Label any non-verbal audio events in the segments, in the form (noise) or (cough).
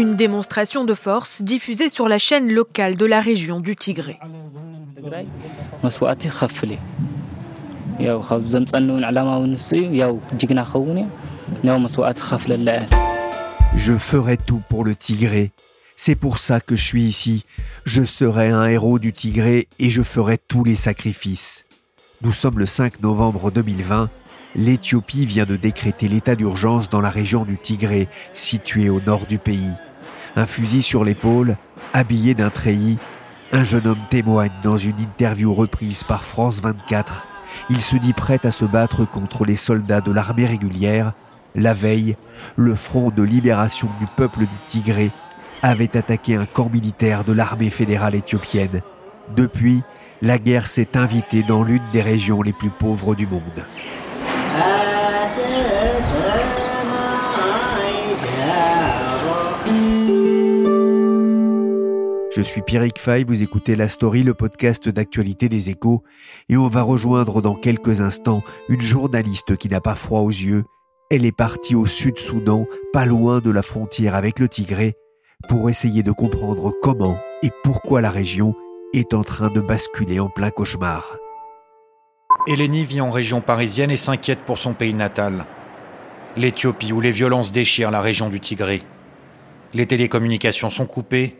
Une démonstration de force diffusée sur la chaîne locale de la région du Tigré. Je ferai tout pour le Tigré. C'est pour ça que je suis ici. Je serai un héros du Tigré et je ferai tous les sacrifices. Nous sommes le 5 novembre 2020. L'Éthiopie vient de décréter l'état d'urgence dans la région du Tigré, située au nord du pays. Un fusil sur l'épaule, habillé d'un treillis, un jeune homme témoigne dans une interview reprise par France 24. Il se dit prêt à se battre contre les soldats de l'armée régulière. La veille, le Front de libération du peuple du Tigré avait attaqué un camp militaire de l'armée fédérale éthiopienne. Depuis, la guerre s'est invitée dans l'une des régions les plus pauvres du monde. Je suis Pierrick Fay, vous écoutez La Story, le podcast d'actualité des échos, et on va rejoindre dans quelques instants une journaliste qui n'a pas froid aux yeux. Elle est partie au Sud-Soudan, pas loin de la frontière avec le Tigré, pour essayer de comprendre comment et pourquoi la région est en train de basculer en plein cauchemar. Eleni vit en région parisienne et s'inquiète pour son pays natal. L'Éthiopie où les violences déchirent la région du Tigré. Les télécommunications sont coupées,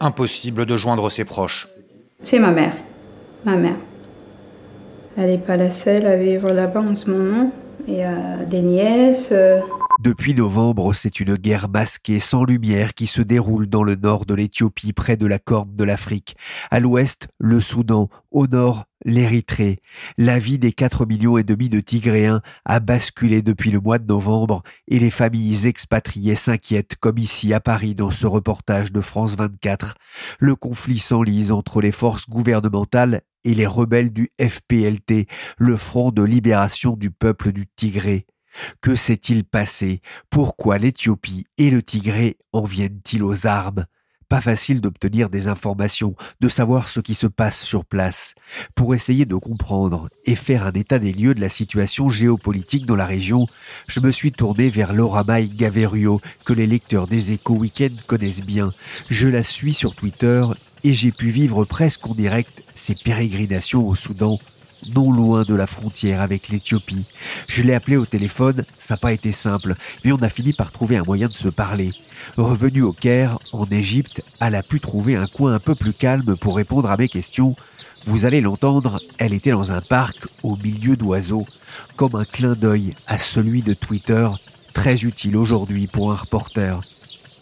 impossible de joindre ses proches. C'est ma mère. Ma mère. Elle n'est pas la seule à vivre là-bas en ce moment. Y a des nièces. euh, Depuis novembre, c'est une guerre masquée sans lumière qui se déroule dans le nord de l'Éthiopie, près de la corne de l'Afrique. À l'ouest, le Soudan. Au nord, l'Érythrée. La vie des 4 millions et demi de Tigréens a basculé depuis le mois de novembre et les familles expatriées s'inquiètent, comme ici à Paris dans ce reportage de France 24. Le conflit s'enlise entre les forces gouvernementales et les rebelles du FPLT, le Front de libération du peuple du Tigré. Que s'est-il passé? Pourquoi l'Éthiopie et le Tigré en viennent-ils aux armes Pas facile d'obtenir des informations, de savoir ce qui se passe sur place. Pour essayer de comprendre et faire un état des lieux de la situation géopolitique dans la région, je me suis tourné vers Laura May Gaverio, que les lecteurs des Échos Week-end connaissent bien. Je la suis sur Twitter et j'ai pu vivre presque en direct ses pérégrinations au Soudan non loin de la frontière avec l'Éthiopie. Je l'ai appelé au téléphone, ça n'a pas été simple, mais on a fini par trouver un moyen de se parler. Revenue au Caire, en Égypte, elle a pu trouver un coin un peu plus calme pour répondre à mes questions. Vous allez l'entendre, elle était dans un parc au milieu d'oiseaux, comme un clin d'œil à celui de Twitter, très utile aujourd'hui pour un reporter.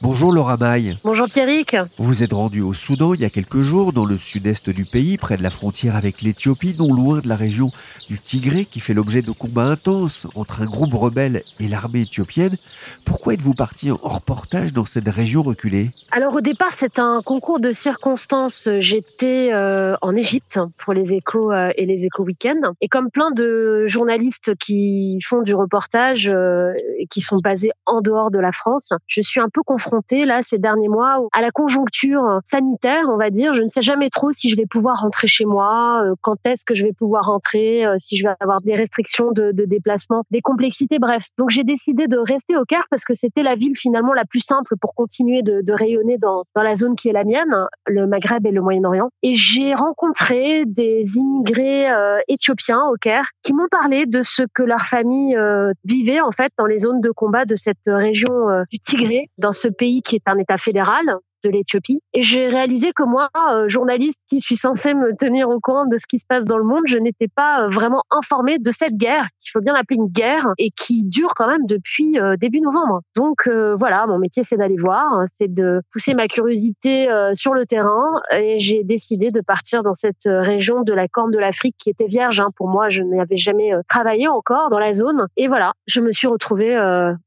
Bonjour Laura Maille. Bonjour Pierrick. Vous êtes rendu au Soudan il y a quelques jours, dans le sud-est du pays, près de la frontière avec l'Éthiopie, non loin de la région du Tigré, qui fait l'objet de combats intenses entre un groupe rebelle et l'armée éthiopienne. Pourquoi êtes-vous parti en reportage dans cette région reculée? Alors au départ, c'est un concours de circonstances. J'étais euh, en Égypte pour les échos euh, et les échos week-end. Et comme plein de journalistes qui font du reportage euh, et qui sont basés en dehors de la France, je suis un peu confrontée là ces derniers mois à la conjoncture sanitaire, on va dire. Je ne sais jamais trop si je vais pouvoir rentrer chez moi, euh, quand est-ce que je vais pouvoir rentrer, euh, si je vais avoir des restrictions de, déplacement, des complexités, bref. Donc j'ai décidé de rester au Caire parce que c'était la ville finalement la plus simple pour continuer de, rayonner dans, dans la zone qui est la mienne, le Maghreb et le Moyen-Orient. Et j'ai rencontré des immigrés euh, éthiopiens au Caire qui m'ont parlé de ce que leur famille vivait en fait dans les zones de combat de cette région du Tigré, dans ce pays qui est un État fédéral de l'Éthiopie. Et j'ai réalisé que moi, euh, journaliste qui suis censée me tenir au courant de ce qui se passe dans le monde, je n'étais pas euh, vraiment informée de cette guerre, qu'il faut bien appeler une guerre, et qui dure quand même depuis euh, début novembre. Donc voilà, mon métier, c'est d'aller voir, hein, c'est de pousser ma curiosité sur le terrain, et j'ai décidé de partir dans cette région de la Corne de l'Afrique qui était vierge. Hein. Pour moi, je n'avais jamais travaillé encore dans la zone. Et voilà, je me suis retrouvée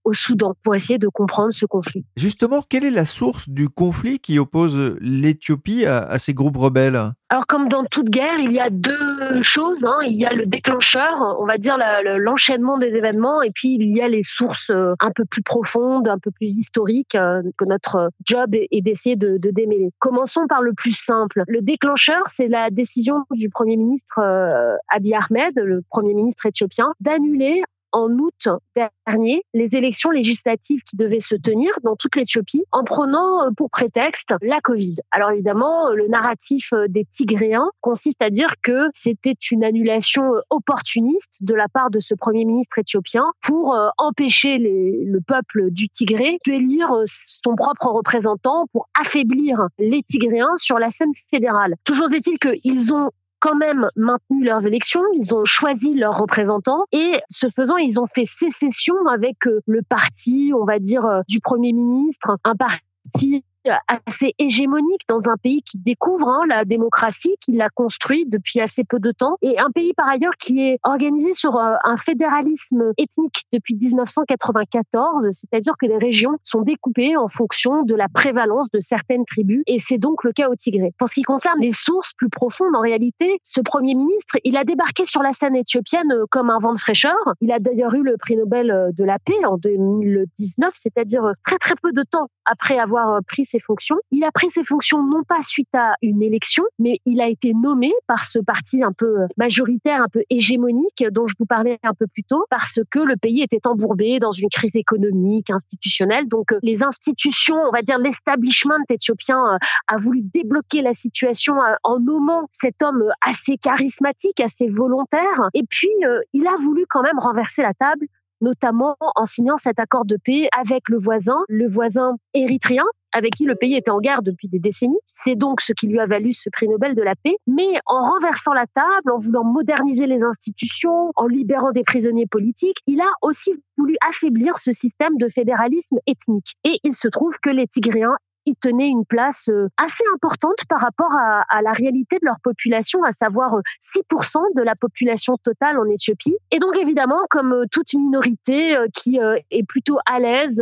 au Soudan pour essayer de comprendre ce conflit. Justement, quelle est la source du conflit qui oppose l'Éthiopie à, ces groupes rebelles? Alors comme dans toute guerre, il y a deux choses. Hein. Il y a le déclencheur, on va dire l'enchaînement des événements, et puis il y a les sources euh, un peu plus profondes, un peu plus historiques euh, que notre job est d'essayer de, démêler. Commençons par le plus simple. Le déclencheur, c'est la décision du Premier ministre euh, Abiy Ahmed, le Premier ministre éthiopien, d'annuler en août dernier les élections législatives qui devaient se tenir dans toute l'Éthiopie en prenant euh, pour prétexte la Covid. Alors évidemment, le narratif euh, des Tigréens consiste à dire que c'était une annulation euh, opportuniste de la part de ce Premier ministre éthiopien pour empêcher le peuple du Tigré d'élire son propre représentant pour affaiblir les Tigréens sur la scène fédérale. Toujours est-il qu'ils ont quand même maintenu leurs élections, ils ont choisi leurs représentants et ce faisant, ils ont fait sécession avec euh, le parti, on va dire, euh, du Premier ministre, un parti assez hégémonique dans un pays qui découvre hein, la démocratie, qui l'a construit depuis assez peu de temps, et un pays par ailleurs qui est organisé sur euh, un fédéralisme ethnique depuis 1994, c'est-à-dire que les régions sont découpées en fonction de la prévalence de certaines tribus, et c'est donc le cas au Tigré. Pour ce qui concerne les sources plus profondes, en réalité, ce Premier ministre, il a débarqué sur la scène éthiopienne euh, comme un vent de fraîcheur. Il a d'ailleurs eu le prix Nobel euh, de la paix en 2019, c'est-à-dire très très peu de temps après avoir pris ses fonctions. Il a pris ses fonctions non pas suite à une élection, mais il a été nommé par ce parti un peu majoritaire, un peu hégémonique dont je vous parlais un peu plus tôt, parce que le pays était embourbé dans une crise économique, institutionnelle. Donc euh, les institutions, on va dire l'establishment éthiopien euh, a voulu débloquer la situation euh, en nommant cet homme assez charismatique, assez volontaire. Et puis, il a voulu quand même renverser la table notamment en signant cet accord de paix avec le voisin, le voisin érythréen, avec qui le pays était en guerre depuis des décennies. C'est donc ce qui lui a valu ce prix Nobel de la paix. Mais en renversant la table, en voulant moderniser les institutions, en libérant des prisonniers politiques, il a aussi voulu affaiblir ce système de fédéralisme ethnique. Et il se trouve que les Tigréens ils tenaient une place euh, assez importante par rapport à, la réalité de leur population, à savoir 6% euh, de la population totale en Éthiopie. Et donc évidemment, comme euh, toute minorité qui est plutôt à l'aise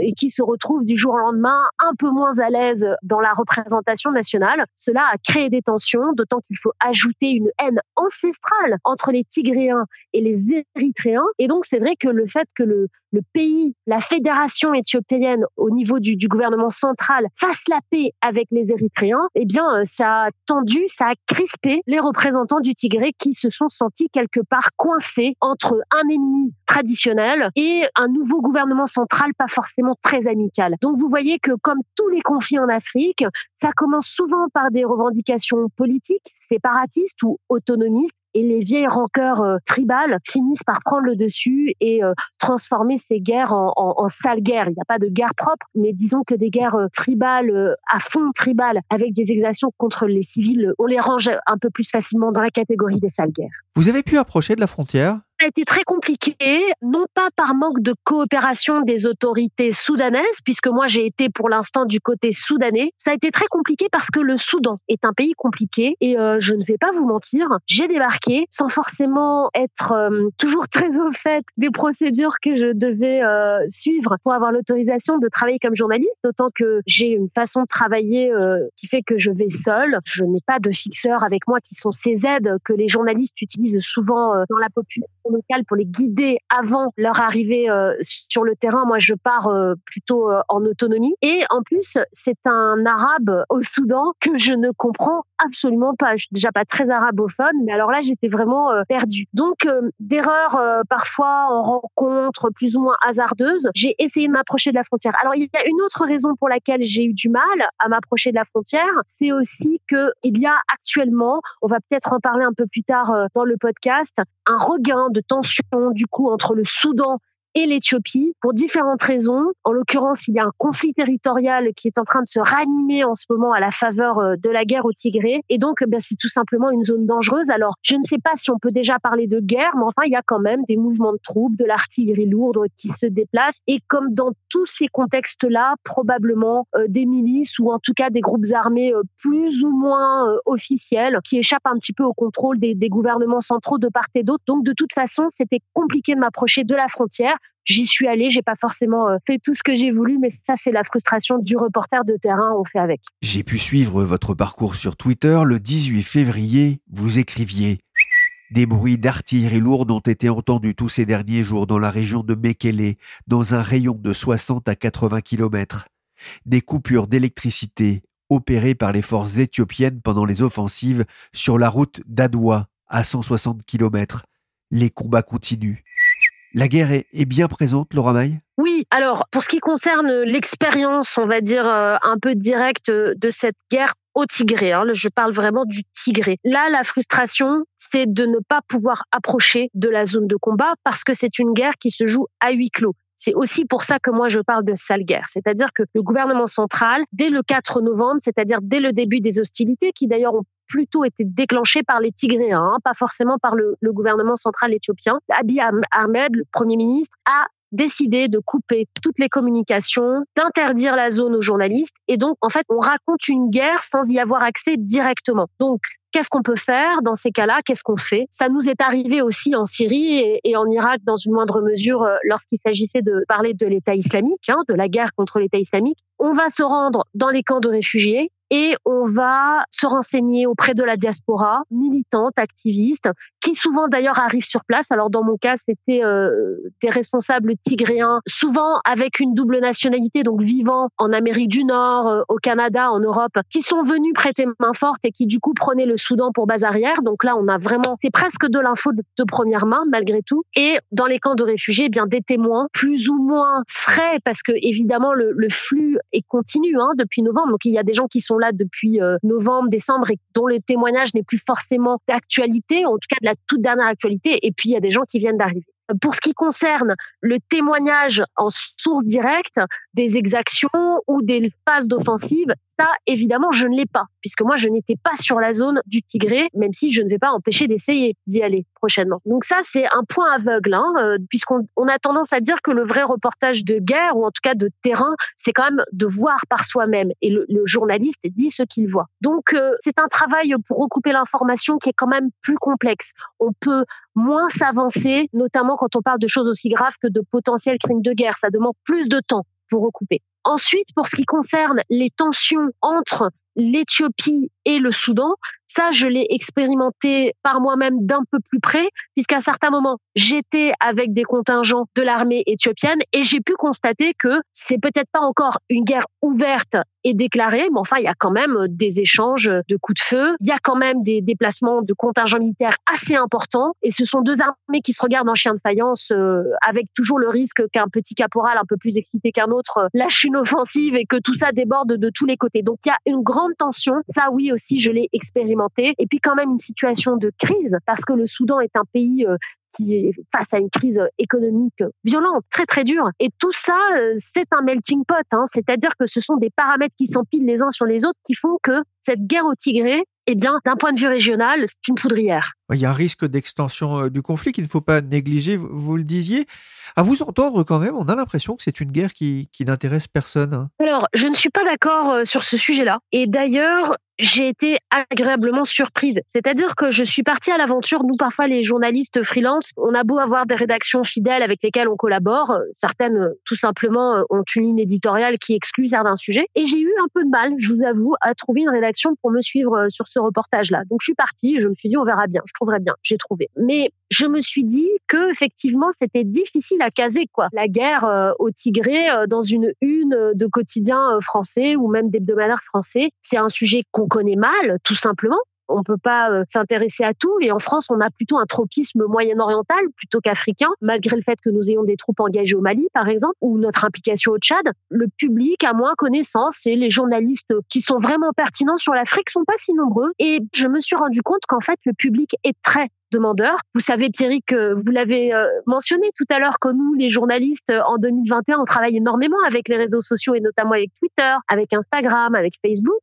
et qui se retrouve du jour au lendemain un peu moins à l'aise dans la représentation nationale, cela a créé des tensions, d'autant qu'il faut ajouter une haine ancestrale entre les Tigréens et les Érythréens. Et donc c'est vrai que le fait que le, pays, la fédération éthiopienne au niveau du, gouvernement central fasse la paix avec les Érythréens, eh bien, euh, ça a tendu, ça a crispé les représentants du Tigré qui se sont sentis quelque part coincés entre un ennemi traditionnel et un nouveau gouvernement central pas forcément très amical. Donc, vous voyez que comme tous les conflits en Afrique, ça commence souvent par des revendications politiques, séparatistes ou autonomistes et les vieilles rancœurs euh, tribales finissent par prendre le dessus et euh, transformer ces guerres en, en, sales guerres. Il n'y a pas de guerre propre, mais disons que des guerres euh, tribales à fond tribal avec des exactions contre les civils, on les range un peu plus facilement dans la catégorie des sales guerres. Vous avez pu approcher de la frontière a été très compliqué, non pas par manque de coopération des autorités soudanaises, puisque moi j'ai été pour l'instant du côté soudanais. Ça a été très compliqué parce que le Soudan est un pays compliqué et euh, je ne vais pas vous mentir, j'ai débarqué sans forcément être euh, toujours très au fait des procédures que je devais euh, suivre pour avoir l'autorisation de travailler comme journaliste, d'autant que j'ai une façon de travailler qui fait que je vais seule. Je n'ai pas de fixeur avec moi qui sont ces aides que les journalistes utilisent souvent dans la population locales pour les guider avant leur arrivée euh, sur le terrain. Moi, je pars euh, plutôt euh, en autonomie. Et en plus, c'est un arabe au Soudan que je ne comprends absolument pas. Je suis déjà pas très arabophone, mais alors là, j'étais vraiment perdue. Donc, d'erreurs parfois en rencontre plus ou moins hasardeuses, j'ai essayé de m'approcher de la frontière. Alors, il y a une autre raison pour laquelle j'ai eu du mal à m'approcher de la frontière, c'est aussi que il y a actuellement, on va peut-être en parler un peu plus tard dans le podcast, un regain de tension du coup entre le Soudan et l'Éthiopie pour différentes raisons. En l'occurrence, il y a un conflit territorial qui est en train de se ranimer en ce moment à la faveur euh, de la guerre au Tigré. Et donc, ben, c'est tout simplement une zone dangereuse. Alors, je ne sais pas si on peut déjà parler de guerre, mais enfin, il y a quand même des mouvements de troupes, de l'artillerie lourde qui se déplacent. Et comme dans tous ces contextes-là, probablement euh, des milices ou en tout cas des groupes armés euh, plus ou moins officiels qui échappent un petit peu au contrôle des gouvernements centraux de part et d'autre. Donc, de toute façon, c'était compliqué de m'approcher de la frontière. J'y suis allée, j'ai pas forcément euh, fait tout ce que j'ai voulu, mais ça, c'est la frustration du reporter de terrain, on fait avec. J'ai pu suivre votre parcours sur Twitter. Le 18 février, vous écriviez des bruits d'artillerie lourde ont été entendus tous ces derniers jours dans la région de Mekele, dans un rayon de 60 à 80 km. Des coupures d'électricité opérées par les forces éthiopiennes pendant les offensives sur la route d'Adoua à 160 km. Les combats continuent. La guerre est, bien présente, Laura Maille Oui, alors pour ce qui concerne l'expérience, on va dire, euh, un peu directe de cette guerre au Tigré, hein, je parle vraiment du Tigré. Là, la frustration, c'est de ne pas pouvoir approcher de la zone de combat parce que c'est une guerre qui se joue à huis clos. C'est aussi pour ça que moi je parle de sale guerre. C'est-à-dire que le gouvernement central, dès le 4 novembre, c'est-à-dire dès le début des hostilités, qui d'ailleurs ont plutôt été déclenché par les Tigréens, hein, pas forcément par le, gouvernement central éthiopien. Abiy Ahmed, le Premier ministre, a décidé de couper toutes les communications, d'interdire la zone aux journalistes. Et donc, en fait, on raconte une guerre sans y avoir accès directement. Donc, qu'est-ce qu'on peut faire dans ces cas-là? Qu'est-ce qu'on fait? Ça nous est arrivé aussi en Syrie et, en Irak dans une moindre mesure euh, lorsqu'il s'agissait de parler de l'État islamique, hein, de la guerre contre l'État islamique. On va se rendre dans les camps de réfugiés et on va se renseigner auprès de la diaspora, militante, activiste, qui souvent d'ailleurs arrivent sur place. Alors dans mon cas, c'était euh, des responsables tigréens, souvent avec une double nationalité, donc vivant en Amérique du Nord, euh, au Canada, en Europe, qui sont venus prêter main forte et qui du coup prenaient le Soudan pour base arrière. Donc là, on a vraiment, c'est presque de l'info de, première main malgré tout. Et dans les camps de réfugiés, eh bien des témoins plus ou moins frais parce que évidemment le, le flux est continu hein, depuis novembre. Donc il y a des gens qui sont là depuis euh, novembre, décembre et dont le témoignage n'est plus forcément d'actualité, en tout cas de la toute dernière actualité. Et puis il y a des gens qui viennent d'arriver. Pour ce qui concerne le témoignage en source directe des exactions ou des phases d'offensive, ça, évidemment, je ne l'ai pas, puisque moi, je n'étais pas sur la zone du Tigré, même si je ne vais pas empêcher d'essayer d'y aller Donc ça, c'est un point aveugle, hein, euh, puisqu'on on a tendance à dire que le vrai reportage de guerre, ou en tout cas de terrain, c'est quand même de voir par soi-même. Et le, journaliste dit ce qu'il voit. Donc euh, c'est un travail pour recouper l'information qui est quand même plus complexe. On peut moins s'avancer, notamment quand on parle de choses aussi graves que de potentiels crimes de guerre. Ça demande plus de temps pour recouper. Ensuite, pour ce qui concerne les tensions entre l'Éthiopie et le Soudan, ça, je l'ai expérimenté par moi-même d'un peu plus près, puisqu'à certains moments, j'étais avec des contingents de l'armée éthiopienne et j'ai pu constater que c'est peut-être pas encore une guerre ouverte et déclarée, mais enfin, il y a quand même des échanges de coups de feu, il y a quand même des déplacements de contingents militaires assez importants, et ce sont deux armées qui se regardent en chien de faïence, euh, avec toujours le risque qu'un petit caporal un peu plus excité qu'un autre euh, lâche une offensive et que tout ça déborde de tous les côtés. Donc il y a une grande tension, ça oui aussi, je l'ai expérimenté et puis quand même une situation de crise, parce que le Soudan est un pays euh, qui est face à une crise économique violente, très très dure. Et tout ça, euh, c'est un melting pot, hein. c'est-à-dire que ce sont des paramètres qui s'empilent les uns sur les autres qui font que cette guerre au Tigré, eh bien, d'un point de vue régional, c'est une poudrière. Il y a un risque d'extension euh, du conflit qu'il ne faut pas négliger, vous le disiez. À vous entendre quand même, on a l'impression que c'est une guerre qui, qui n'intéresse personne. Hein. Alors, je ne suis pas d'accord sur ce sujet-là. Et d'ailleurs, j'ai été agréablement surprise. C'est-à-dire que je suis partie à l'aventure. Nous, parfois, les journalistes freelance, on a beau avoir des rédactions fidèles avec lesquelles on collabore. Certaines, tout simplement, ont une ligne éditoriale qui exclut certains sujets. Et j'ai eu un peu de mal, je vous avoue, à trouver une rédaction pour me suivre euh, sur ce reportage-là. Donc, je suis partie. Je me suis dit, on verra bien. Je trouverai bien. J'ai trouvé. Mais je me suis dit que effectivement c'était difficile à caser quoi. La guerre euh, au Tigré euh, dans une une de quotidien euh, français ou même d'hebdomadaire français, c'est un sujet qu'on connaît mal tout simplement. On peut pas s'intéresser à tout et en France on a plutôt un tropisme moyen-oriental plutôt qu'africain malgré le fait que nous ayons des troupes engagées au Mali par exemple ou notre implication au Tchad. Le public a moins connaissance et les journalistes qui sont vraiment pertinents sur l'Afrique sont pas si nombreux et je me suis rendu compte qu'en fait le public est très demandeurs. Vous savez, Pierrick, que vous l'avez euh, mentionné tout à l'heure, que nous, les journalistes, en 2021, on travaille énormément avec les réseaux sociaux et notamment avec Twitter, avec Instagram, avec Facebook.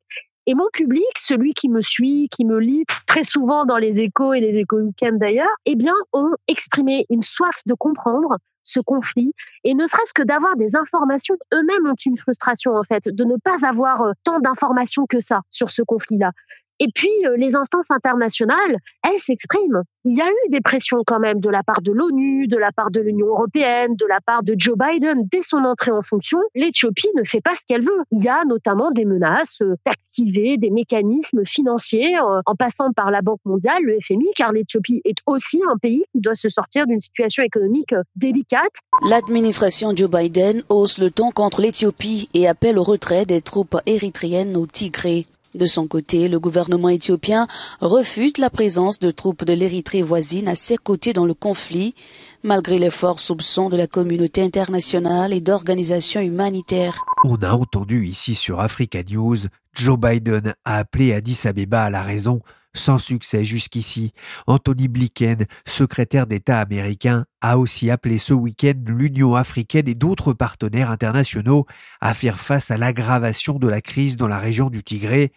Et mon public, celui qui me suit, qui me lit très souvent dans les échos et les échos week d'ailleurs, eh ont exprimé une soif de comprendre ce conflit et ne serait-ce que d'avoir des informations. Eux-mêmes ont une frustration en fait de ne pas avoir euh, tant d'informations que ça sur ce conflit-là. Et puis, euh, les instances internationales, elles s'expriment. Il y a eu des pressions quand même de la part de l'ONU, de la part de l'Union européenne, de la part de Joe Biden. Dès son entrée en fonction, l'Éthiopie ne fait pas ce qu'elle veut. Il y a notamment des menaces euh, d'activer des mécanismes financiers euh, en passant par la Banque mondiale, le FMI, car l'Éthiopie est aussi un pays qui doit se sortir d'une situation économique délicate. L'administration Joe Biden hausse le ton contre l'Éthiopie et appelle au retrait des troupes érythréennes au Tigré. De son côté, le gouvernement éthiopien refute la présence de troupes de l'Érythrée voisine à ses côtés dans le conflit, malgré les forts soupçons de la communauté internationale et d'organisations humanitaires. On a entendu ici sur Africa News, Joe Biden a appelé Addis Abeba à la raison sans succès jusqu'ici, Anthony Blinken, secrétaire d'État américain, a aussi appelé ce week-end l'Union africaine et d'autres partenaires internationaux à faire face à l'aggravation de la crise dans la région du Tigré.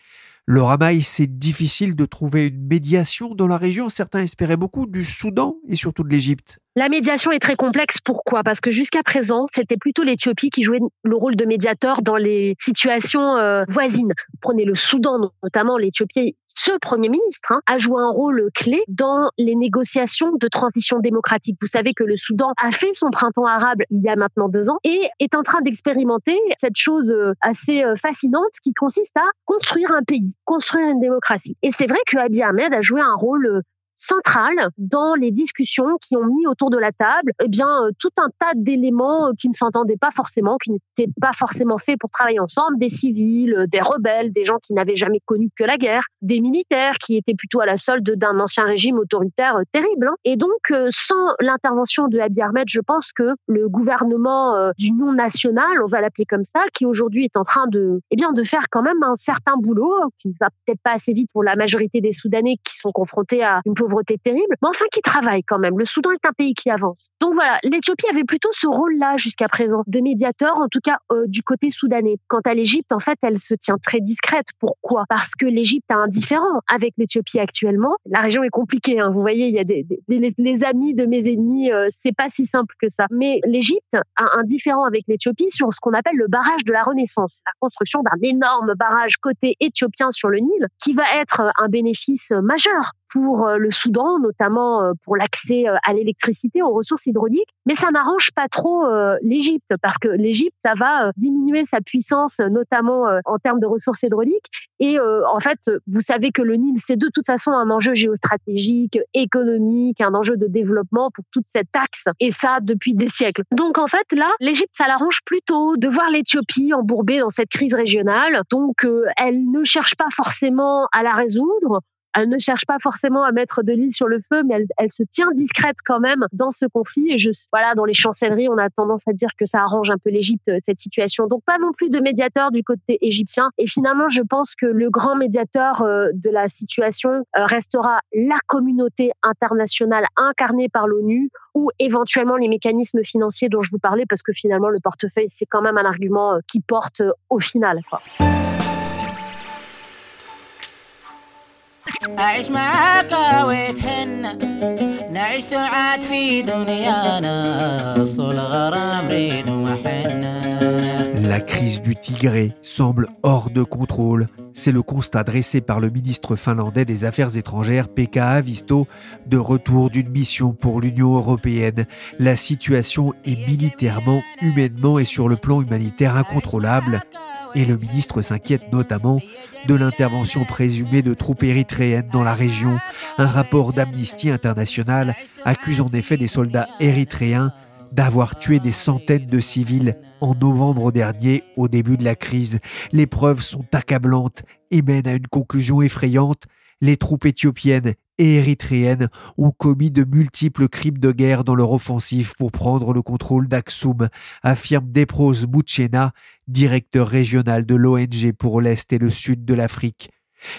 Laura Maï, c'est difficile de trouver une médiation dans la région. Certains espéraient beaucoup du Soudan et surtout de l'Égypte. La médiation est très complexe. Pourquoi? Parce que jusqu'à présent, c'était plutôt l'Éthiopie qui jouait le rôle de médiateur dans les situations euh, voisines. Prenez le Soudan, notamment l'Éthiopie. Ce Premier ministre hein, a joué un rôle clé dans les négociations de transition démocratique. Vous savez que le Soudan a fait son printemps arabe il y a maintenant deux ans et est en train d'expérimenter cette chose euh, assez euh, fascinante qui consiste à construire un pays, construire une démocratie. Et c'est vrai que Abiy Ahmed a joué un rôle centrale dans les discussions qui ont mis autour de la table eh bien euh, tout un tas d'éléments euh, qui ne s'entendaient pas forcément, qui n'étaient pas forcément faits pour travailler ensemble, des civils, euh, des rebelles, des gens qui n'avaient jamais connu que la guerre, des militaires qui étaient plutôt à la solde d'un ancien régime autoritaire terrible. Hein. Et donc sans l'intervention de Abiy Ahmed, je pense que le gouvernement d'union nationale, on va l'appeler comme ça, qui aujourd'hui est en train de eh bien de faire quand même un certain boulot qui ne va peut-être pas assez vite pour la majorité des Soudanais qui sont confrontés à une pauvreté pauvreté terrible, mais enfin qui travaille quand même. Le Soudan est un pays qui avance. Donc voilà, l'Éthiopie avait plutôt ce rôle-là jusqu'à présent, de médiateur, en tout cas euh, du côté soudanais. Quant à l'Égypte, en fait, elle se tient très discrète. Pourquoi? Parce que l'Égypte a un différent avec l'Éthiopie actuellement. La région est compliquée. Hein. Vous voyez, il y a des, les, amis de mes ennemis, euh, c'est pas si simple que ça. Mais l'Égypte a un différent avec l'Éthiopie sur ce qu'on appelle le barrage de la Renaissance, la construction d'un énorme barrage côté éthiopien sur le Nil, qui va être un bénéfice majeur pour euh, le Soudan, notamment euh, pour l'accès euh, à l'électricité, aux ressources hydrauliques. Mais ça n'arrange pas trop l'Égypte parce que l'Égypte, ça va diminuer sa puissance, notamment en termes de ressources hydrauliques. Et en fait, vous savez que le Nil, c'est de toute façon un enjeu géostratégique, économique, un enjeu de développement pour toute cette axe. Et ça, depuis des siècles. Donc en fait, là, l'Égypte, ça l'arrange plutôt de voir l'Éthiopie embourbée dans cette crise régionale. Donc elle ne cherche pas forcément à la résoudre elle ne cherche pas forcément à mettre de l'huile sur le feu, mais elle, se tient discrète quand même dans ce conflit. Et je, voilà, dans les chancelleries, on a tendance à dire que ça arrange un peu l'Égypte, euh, cette situation. Donc pas non plus de médiateur du côté égyptien. Et finalement, je pense que le grand médiateur euh, de la situation euh, restera la communauté internationale incarnée par l'ONU ou éventuellement les mécanismes financiers dont je vous parlais, parce que finalement, le portefeuille, c'est quand même un argument qui porte au final. Quoi. أعيش معاك ويتهنى نعيش ساعات في دنيانا أصل الغرام ريد ومحنة La crise du Tigré semble hors de contrôle. C'est le constat dressé par le ministre finlandais des Affaires étrangères, Pekka Avisto, de retour d'une mission pour l'Union européenne. La situation est militairement, humainement et sur le plan humanitaire incontrôlable et le ministre s'inquiète notamment de l'intervention présumée de troupes érythréennes dans la région. Un rapport d'Amnesty International accuse en effet des soldats érythréens d'avoir tué des centaines de civils en novembre dernier au début de la crise. Les preuves sont accablantes et mènent à une conclusion effrayante. Les troupes éthiopiennes et érythréennes ont commis de multiples crimes de guerre dans leur offensive pour prendre le contrôle d'Aksum, affirme Depros Bouchena, directeur régional de l'ONG pour l'Est et le Sud de l'Afrique.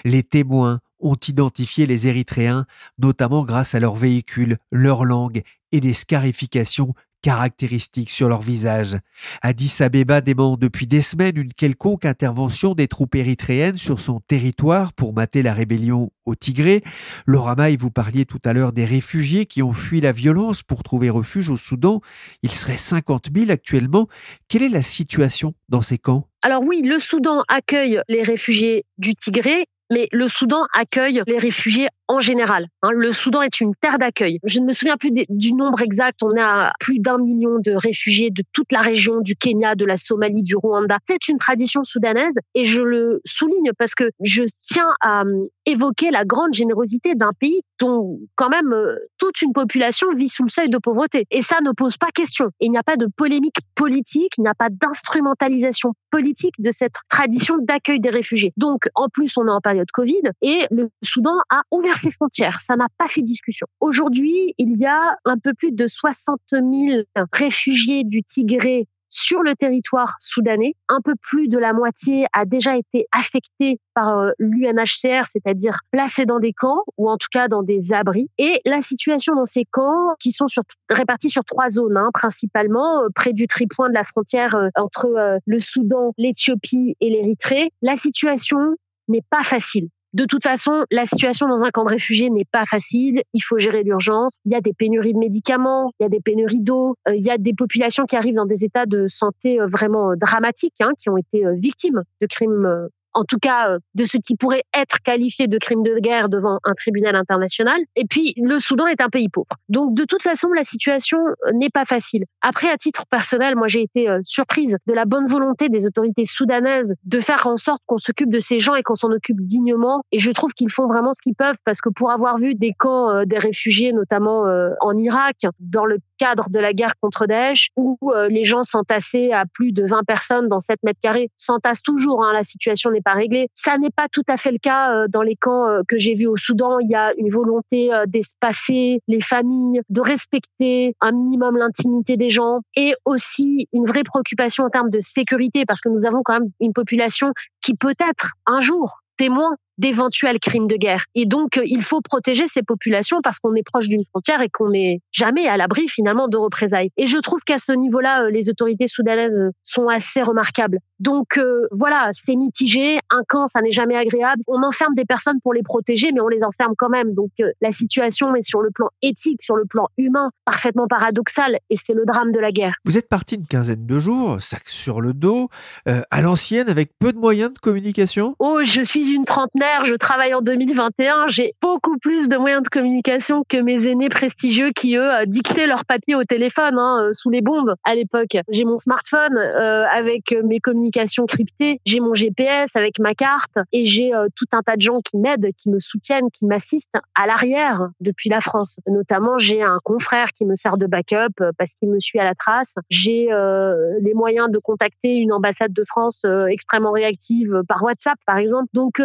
Les témoins ont identifié les Érythréens, notamment grâce à leurs véhicules, leur langue et des scarifications caractéristiques sur leur visage. Addis Abeba dément depuis des semaines une quelconque intervention des troupes érythréennes sur son territoire pour mater la rébellion au Tigré. Laura Maï, vous parliez tout à l'heure des réfugiés qui ont fui la violence pour trouver refuge au Soudan. Il serait 50 000 actuellement. Quelle est la situation dans ces camps? Alors oui, le Soudan accueille les réfugiés du Tigré mais le Soudan accueille les réfugiés en général. Hein. Le Soudan est une terre d'accueil. Je ne me souviens plus du nombre exact. On a plus d'un million de réfugiés de toute la région, du Kenya, de la Somalie, du Rwanda. C'est une tradition soudanaise et je le souligne parce que je tiens à hum, évoquer la grande générosité d'un pays dont quand même euh, toute une population vit sous le seuil de pauvreté. Et ça ne pose pas question. Il n'y a pas de polémique politique, il n'y a pas d'instrumentalisation politique de cette tradition d'accueil des réfugiés. Donc, en plus, on est en période Covid et le Soudan a ouvert ses frontières. Ça n'a pas fait discussion. Aujourd'hui, il y a un peu plus de 60 000 réfugiés du Tigré sur le territoire soudanais. Un peu plus de la moitié a déjà été affectée par euh, l'UNHCR, c'est-à-dire placée dans des camps ou en tout cas dans des abris. Et la situation dans ces camps, qui sont répartis sur trois zones, hein, principalement euh, près du tripoint de la frontière euh, entre le Soudan, l'Éthiopie et l'Érythrée, la situation n'est pas facile. De toute façon, la situation dans un camp de réfugiés n'est pas facile. Il faut gérer l'urgence. Il y a des pénuries de médicaments, il y a des pénuries d'eau, euh, il y a des populations qui arrivent dans des états de santé euh, vraiment euh, dramatiques, hein, qui ont été victimes de crimes en tout cas euh, de ce qui pourrait être qualifié de crime de guerre devant un tribunal international. Et puis, le Soudan est un pays pauvre. Donc, de toute façon, la situation euh, n'est pas facile. Après, à titre personnel, moi, j'ai été euh, surprise de la bonne volonté des autorités soudanaises de faire en sorte qu'on s'occupe de ces gens et qu'on s'en occupe dignement. Et je trouve qu'ils font vraiment ce qu'ils peuvent parce que pour avoir vu des camps des réfugiés, notamment en Irak, dans le cadre de la guerre contre Daesh, où les gens s'entassaient à plus de 20 personnes dans 7 mètres carrés, s'entassent toujours, hein, la situation n'est pas réglé. Ça n'est pas tout à fait le cas euh, dans les camps euh, que j'ai vus au Soudan. Il y a une volonté euh, d'espacer les familles, de respecter un minimum l'intimité des gens et aussi une vraie préoccupation en termes de sécurité parce que nous avons quand même une population qui peut être un jour témoin d'éventuels crimes de guerre. Et donc, euh, il faut protéger ces populations parce qu'on est proche d'une frontière et qu'on n'est jamais à l'abri finalement de représailles. Et je trouve qu'à ce niveau-là, euh, les autorités soudanaises euh, sont assez remarquables. Donc voilà, c'est mitigé. Un camp, ça n'est jamais agréable. On enferme des personnes pour les protéger, mais on les enferme quand même. Donc la situation est sur le plan éthique, sur le plan humain, parfaitement paradoxale. Et c'est le drame de la guerre. Vous êtes parti une quinzaine de jours, sac sur le dos, à l'ancienne, avec peu de moyens de communication? Oh, je suis une trentenaire je travaille en 2021, j'ai beaucoup plus de moyens de communication que mes aînés prestigieux qui, eux, euh, dictaient leurs papiers au téléphone hein, euh, sous les bombes à l'époque. J'ai mon smartphone euh, avec mes communications cryptées, j'ai mon GPS avec ma carte et j'ai tout un tas de gens qui m'aident, qui me soutiennent, qui m'assistent à l'arrière depuis la France. Notamment, j'ai un confrère qui me sert de backup parce qu'il me suit à la trace. J'ai les moyens de contacter une ambassade de France extrêmement réactive par WhatsApp, par exemple. Donc,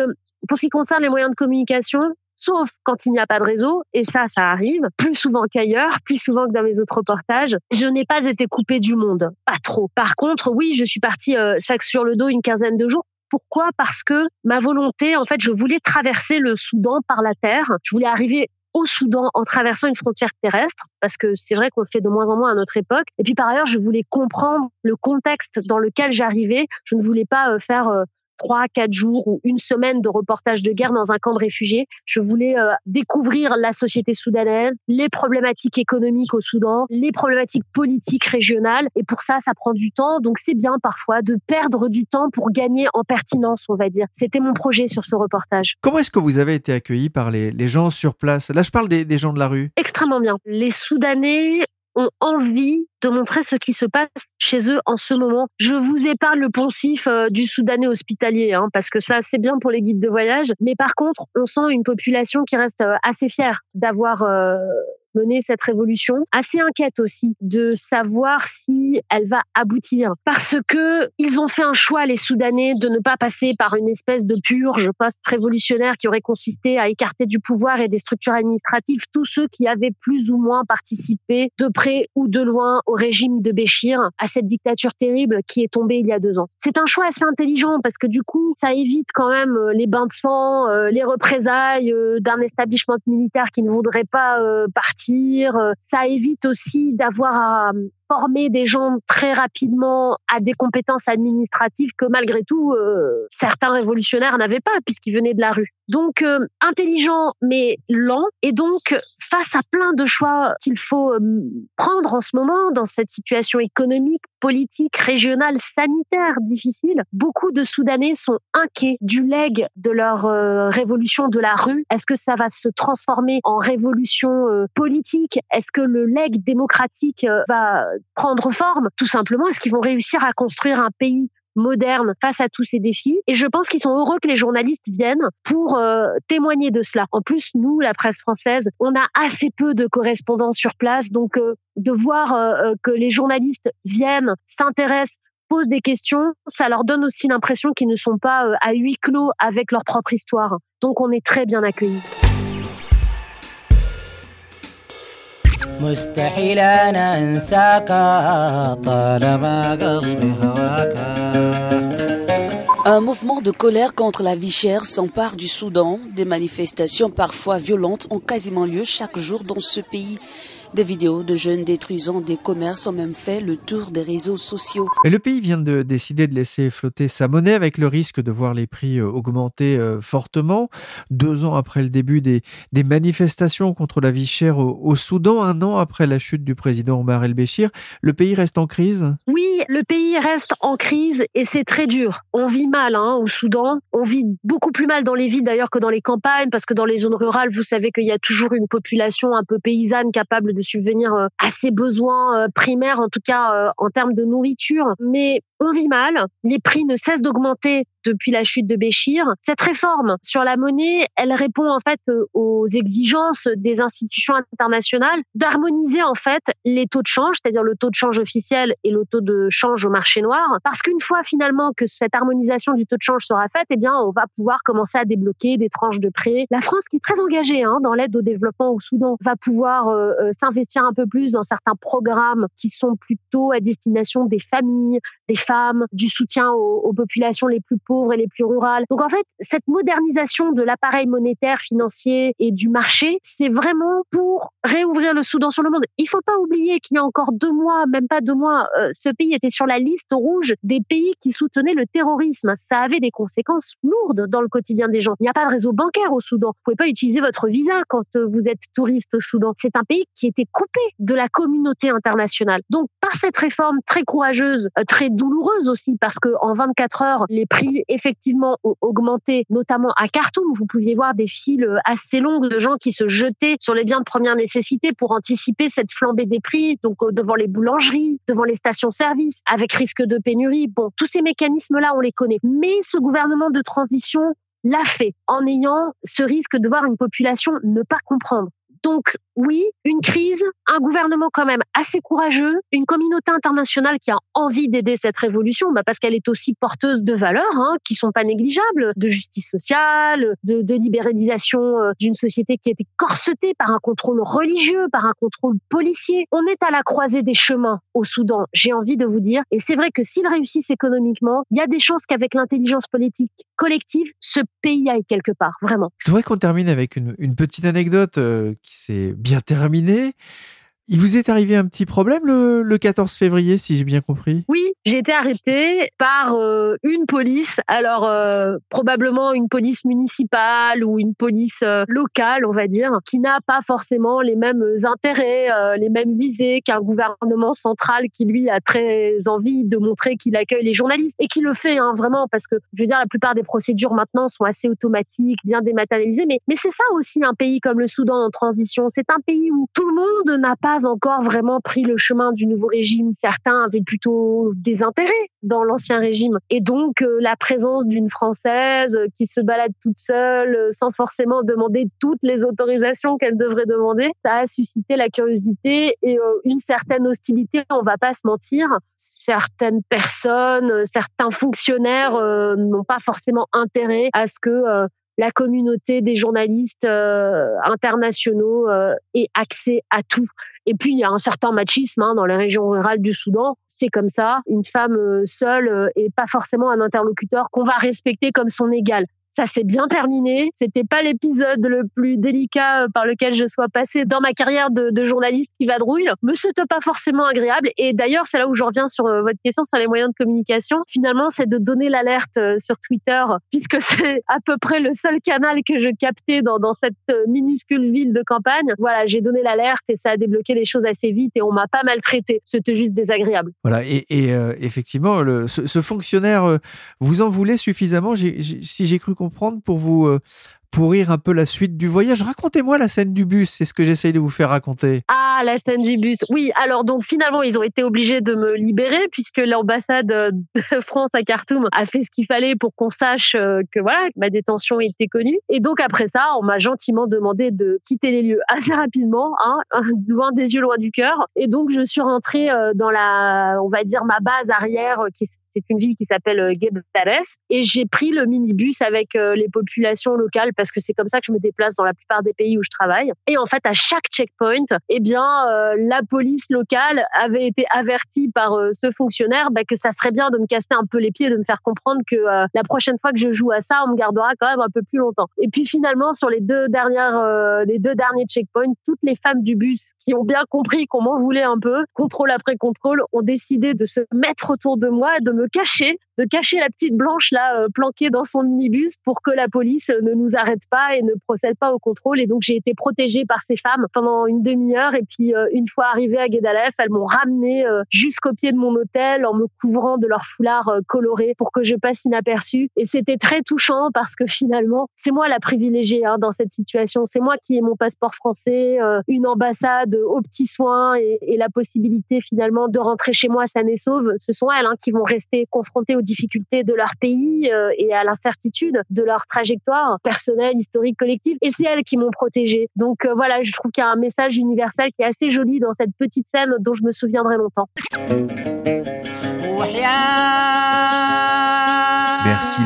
pour ce qui concerne les moyens de communication, sauf quand il n'y a pas de réseau, et ça, ça arrive plus souvent qu'ailleurs, plus souvent que dans mes autres reportages, je n'ai pas été coupée du monde, pas trop. Par contre, oui, je suis partie euh, sac sur le dos une quinzaine de jours. Pourquoi? Parce que ma volonté, en fait, je voulais traverser le Soudan par la terre. Je voulais arriver au Soudan en traversant une frontière terrestre, parce que c'est vrai qu'on le fait de moins en moins à notre époque. Et puis par ailleurs, je voulais comprendre le contexte dans lequel j'arrivais. Je ne voulais pas euh, faire euh, trois, quatre jours ou une semaine de reportage de guerre dans un camp de réfugiés. Je voulais euh, découvrir la société soudanaise, les problématiques économiques au Soudan, les problématiques politiques régionales. Et pour ça, ça prend du temps. Donc c'est bien parfois de perdre du temps pour gagner en pertinence, on va dire. C'était mon projet sur ce reportage. Comment est-ce que vous avez été accueilli par les, les gens sur place? Là, je parle des, des gens de la rue. Extrêmement bien. Les Soudanais ont envie de montrer ce qui se passe chez eux en ce moment. Je vous épargne le poncif euh, du Soudanais hospitalier, hein, parce que ça, c'est bien pour les guides de voyage. Mais par contre, on sent une population qui reste euh, assez fière d'avoir euh, mener cette révolution, assez inquiète aussi de savoir si elle va aboutir. Parce que ils ont fait un choix, les Soudanais, de ne pas passer par une espèce de purge post-révolutionnaire qui aurait consisté à écarter du pouvoir et des structures administratives tous ceux qui avaient plus ou moins participé de près ou de loin au régime de Béchir, à cette dictature terrible qui est tombée il y a deux ans. C'est un choix assez intelligent parce que du coup, ça évite quand même euh, les bains de sang, euh, les représailles euh, d'un establishment militaire qui ne voudrait pas partir. Ça évite aussi d'avoir à former des gens très rapidement à des compétences administratives que malgré tout euh, certains révolutionnaires n'avaient pas puisqu'ils venaient de la rue. Donc euh, intelligent mais lent et donc face à plein de choix qu'il faut euh, prendre en ce moment dans cette situation économique, politique, régionale, sanitaire difficile, beaucoup de Soudanais sont inquiets du leg de leur révolution de la rue. Est-ce que ça va se transformer en révolution politique? Est-ce que le leg démocratique va prendre forme Tout simplement, est-ce qu'ils vont réussir à construire un pays moderne face à tous ces défis? Et je pense qu'ils sont heureux que les journalistes viennent pour euh, témoigner de cela. En plus, nous, la presse française, on a assez peu de correspondants sur place, donc euh, de voir euh, que les journalistes viennent, s'intéressent posent des questions, ça leur donne aussi l'impression qu'ils ne sont pas à huis clos avec leur propre histoire. Donc on est très bien accueillis. مستحيل أنا أنساك طالما قلبي هواك Un mouvement de colère contre la vie chère s'empare du Soudan. Des manifestations parfois violentes ont quasiment lieu chaque jour dans ce pays. Des vidéos de jeunes détruisant des commerces ont même fait le tour des réseaux sociaux. Et le pays vient de décider de laisser flotter sa monnaie avec le risque de voir les prix euh, augmenter euh, fortement. Deux ans après le début des, des manifestations contre la vie chère au, Soudan, un an après la chute du président Omar el-Béchir, le pays reste en crise? Oui, le pays reste en crise et c'est très dur. On vit mal hein, au Soudan. On vit beaucoup plus mal dans les villes d'ailleurs que dans les campagnes parce que dans les zones rurales, vous savez qu'il y a toujours une population un peu paysanne capable de subvenir euh, à ses besoins euh, primaires, en tout cas euh, en termes de nourriture. Mais on vit mal, les prix ne cessent d'augmenter depuis la chute de Béchir. Cette réforme sur la monnaie, elle répond en fait aux exigences des institutions internationales d'harmoniser en fait les taux de change, c'est-à-dire le taux de change officiel et le taux de change au marché noir. Parce qu'une fois finalement que cette harmonisation du taux de change sera faite, eh bien, on va pouvoir commencer à débloquer des tranches de prêts. La France, qui est très engagée hein, dans l'aide au développement au Soudan, va pouvoir euh, euh, s'investir un peu plus dans certains programmes qui sont plutôt à destination des familles, femmes, du soutien aux, populations les plus pauvres et les plus rurales. Donc en fait, cette modernisation de l'appareil monétaire, financier et du marché, c'est vraiment pour réouvrir le Soudan sur le monde. Il faut pas oublier qu'il y a encore deux mois, même pas deux mois, euh, ce pays était sur la liste rouge des pays qui soutenaient le terrorisme. Ça avait des conséquences lourdes dans le quotidien des gens. Il n'y a pas de réseau bancaire au Soudan. Vous pouvez pas utiliser votre visa quand euh, vous êtes touriste au Soudan. C'est un pays qui était coupé de la communauté internationale. Donc par cette réforme très courageuse, euh, très douloureuse, aussi parce que en 24 heures, les prix effectivement ont augmenté, notamment à Khartoum. Vous pouviez voir des files assez longues de gens qui se jetaient sur les biens de première nécessité pour anticiper cette flambée des prix, donc euh, devant les boulangeries, devant les stations-service, avec risque de pénurie. Bon, tous ces mécanismes-là, on les connaît. Mais ce gouvernement de transition l'a fait en ayant ce risque de voir une population ne pas comprendre. Donc oui, une crise, un gouvernement quand même assez courageux, une communauté internationale qui a envie d'aider cette révolution, bah parce qu'elle est aussi porteuse de valeurs hein, qui sont pas négligeables, de justice sociale, de, libéralisation euh, d'une société qui été corsetée par un contrôle religieux, par un contrôle policier. On est à la croisée des chemins au Soudan, j'ai envie de vous dire. Et c'est vrai que s'ils réussissent économiquement, il y a des chances qu'avec l'intelligence politique collective, ce pays aille quelque part, vraiment. Je voudrais qu'on termine avec une, petite anecdote euh, s'est bien terminé. Il vous est arrivé un petit problème le, 14 février, si j'ai bien compris? Oui, j'ai été arrêtée par euh, une police, alors euh, probablement une police municipale ou une police euh, locale, on va dire, qui n'a pas forcément les mêmes intérêts, les mêmes visées qu'un gouvernement central qui, lui, a très envie de montrer qu'il accueille les journalistes et qui le fait hein, vraiment parce que, je veux dire, la plupart des procédures maintenant sont assez automatiques, bien dématérialisées, mais, mais c'est ça aussi un pays comme le Soudan en transition. C'est un pays où tout le monde n'a pas encore vraiment pris le chemin du nouveau régime. Certains avaient plutôt des intérêts dans l'ancien régime. Et donc, euh, la présence d'une Française qui se balade toute seule, euh, sans forcément demander toutes les autorisations qu'elle devrait demander, ça a suscité la curiosité et une certaine hostilité, on va pas se mentir. Certaines personnes, certains fonctionnaires n'ont pas forcément intérêt à ce que la communauté des journalistes euh, internationaux euh, ait accès à tout. Et puis, il y a un certain machisme hein, dans les régions rurales du Soudan. C'est comme ça. Une femme euh, seule et pas forcément un interlocuteur qu'on va respecter comme son égal. Ça s'est bien terminé. C'était pas l'épisode le plus délicat euh, par lequel je sois passée dans ma carrière de, journaliste qui vadrouille. Mais c'était pas forcément agréable. Et d'ailleurs, c'est là où je reviens sur euh, votre question sur les moyens de communication. Finalement, c'est de donner l'alerte euh, sur Twitter, puisque (laughs) c'est à peu près le seul canal que je captais dans, cette minuscule ville de campagne. Voilà, j'ai donné l'alerte et ça a débloqué les choses assez vite et on m'a pas maltraité. C'était juste désagréable. Voilà, et, effectivement, ce, fonctionnaire, vous en voulez suffisamment? Si j'ai cru comprendre pour vous euh, pourrir un peu la suite du voyage. Racontez-moi la scène du bus, c'est ce que j'essaye de vous faire raconter. Ah, la scène du bus. Oui, alors donc finalement, ils ont été obligés de me libérer puisque l'ambassade de France à Khartoum a fait ce qu'il fallait pour qu'on sache euh, que voilà, ma détention était connue. Et donc après ça, on m'a gentiment demandé de quitter les lieux (laughs) assez rapidement, hein, loin des yeux, loin du cœur. Et donc je suis rentrée euh, dans la, on va dire ma base arrière qui c'est une ville qui s'appelle euh, Gedaref et j'ai pris le minibus avec les populations locales parce que c'est comme ça que je me déplace dans la plupart des pays où je travaille. Et en fait, à chaque checkpoint, eh bien, euh, la police locale avait été avertie par euh, ce fonctionnaire bah, que ça serait bien de me casser un peu les pieds, de me faire comprendre que euh, la prochaine fois que je joue à ça, on me gardera quand même un peu plus longtemps. Et puis finalement, sur les deux dernières, les deux derniers checkpoints, toutes les femmes du bus qui ont bien compris qu'on m'en voulait un peu, contrôle après contrôle, ont décidé de se mettre autour de moi, de me cacher, de cacher la petite blanche là planquée dans son minibus pour que la police ne nous arrête pas et ne procède pas au contrôle. Et donc, j'ai été protégée par ces femmes pendant une demi-heure. Et puis, euh, une fois arrivée à Guédalef, elles m'ont ramenée euh, jusqu'au pied de mon hôtel en me couvrant de leur foulard euh, coloré pour que je passe inaperçue. Et c'était très touchant parce que finalement, c'est moi la privilégiée hein, dans cette situation. C'est moi qui ai mon passeport français, une ambassade aux petits soins et, et, la possibilité finalement de rentrer chez moi saine et sauve. Ce sont elles hein, qui vont rester confrontées aux difficultés de leur pays et à l'incertitude de leur trajectoire personnelle historique, collectif, et c'est elles qui m'ont protégée. Donc euh, voilà, je trouve qu'il y a un message universel qui est assez joli dans cette petite scène dont je me souviendrai longtemps.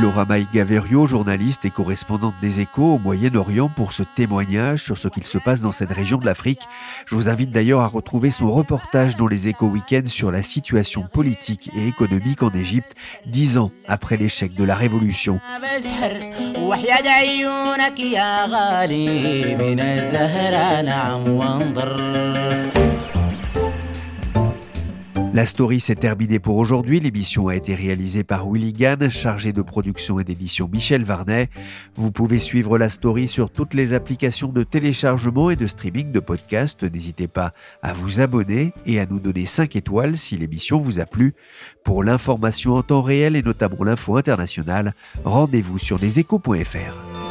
Laura Maïgaverio, journaliste et correspondante des Échos au Moyen-Orient pour ce témoignage sur ce qu'il se passe dans cette région de l'Afrique. Je vous invite d'ailleurs à retrouver son reportage dans les Échos Week-end sur la situation politique et économique en Égypte, dix ans après l'échec de la révolution. (laughs) La story s'est terminée pour aujourd'hui. L'émission a été réalisée par Willy Gann, chargé de production et d'édition Michel Varnet. Vous pouvez suivre la story sur toutes les applications de téléchargement et de streaming de podcasts. N'hésitez pas à vous abonner et à nous donner 5 étoiles si l'émission vous a plu. Pour l'information en temps réel et notamment l'info internationale, rendez-vous sur leséchos.fr.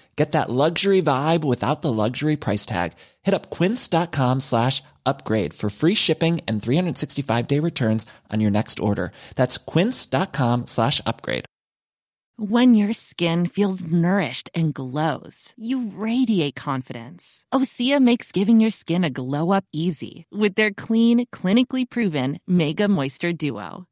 Get that luxury vibe without the luxury price tag. Hit up quince.com slash upgrade for free shipping and 365 day returns on your next order. That's quince.com slash upgrade. When your skin feels nourished and glows, you radiate confidence. Osea makes giving your skin a glow up easy with their clean, clinically proven Mega Moisture Duo.